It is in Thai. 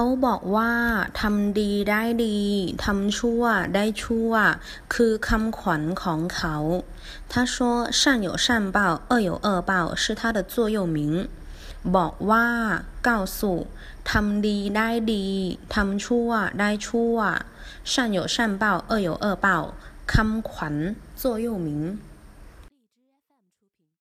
เขาบอกว่าทำดีได้ดีทำชั่วได้ชั่ว คือคำขวัญของเขา他说善有善报恶有恶报是他的座右铭บอกว่า告诉ทำดีได้ดีทำชั่วได้ชั่ว善有善报恶有恶报คำขวัญ座右铭